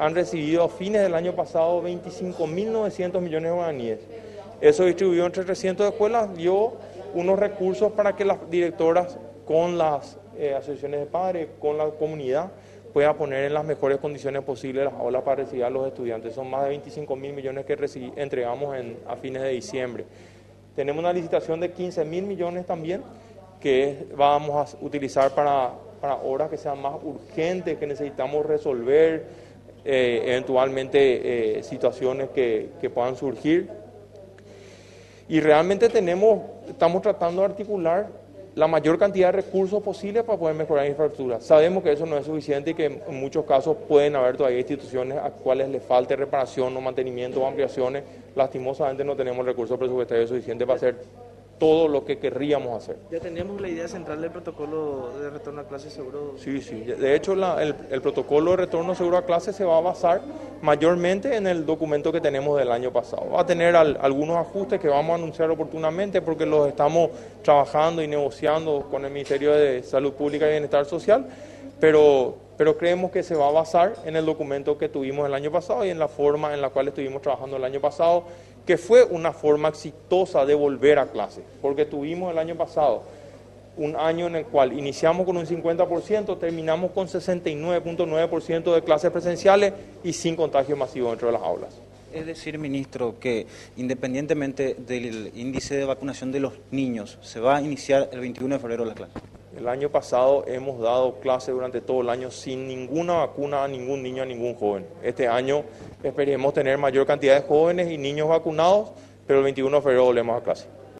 han recibido a fines del año pasado 25.900 millones de guaraníes. Eso distribuido entre 300 escuelas dio unos recursos para que las directoras con las eh, asociaciones de padres, con la comunidad, puedan poner en las mejores condiciones posibles las aulas para recibir a los estudiantes. Son más de 25 mil millones que entregamos a fines de diciembre. Tenemos una licitación de 15 mil millones también que vamos a utilizar para, para obras que sean más urgentes, que necesitamos resolver, eh, eventualmente eh, situaciones que, que puedan surgir. Y realmente tenemos, estamos tratando de articular la mayor cantidad de recursos posibles para poder mejorar la infraestructura. Sabemos que eso no es suficiente y que en muchos casos pueden haber todavía instituciones a cuales les falte reparación o mantenimiento o ampliaciones. Lastimosamente no tenemos recursos presupuestarios suficientes para hacer todo lo que querríamos hacer. ¿Ya tenemos la idea central del protocolo de retorno a clase seguro? Sí, sí. De hecho, el, protocolo de retorno seguro a clase se va a basar mayormente en el documento que tenemos del año pasado. Va a tener algunos ajustes que vamos a anunciar oportunamente porque los estamos trabajando y negociando con el Ministerio de Salud Pública y Bienestar Social, pero, pero creemos que se va a basar en el documento que tuvimos el año pasado y en la forma en la cual estuvimos trabajando el año pasado que fue una forma exitosa de volver a clase, porque tuvimos el año pasado un año en el cual iniciamos con un 50%, terminamos con 69.9% de clases presenciales y sin contagio masivo dentro de las aulas. Es decir, ministro, que independientemente del índice de vacunación de los niños, se va a iniciar el 21 de febrero la clase. El año pasado hemos dado clase durante todo el año sin ninguna vacuna a ningún niño, a ningún joven. Este año esperemos tener mayor cantidad de jóvenes y niños vacunados, pero el 21 de febrero volvemos a clase.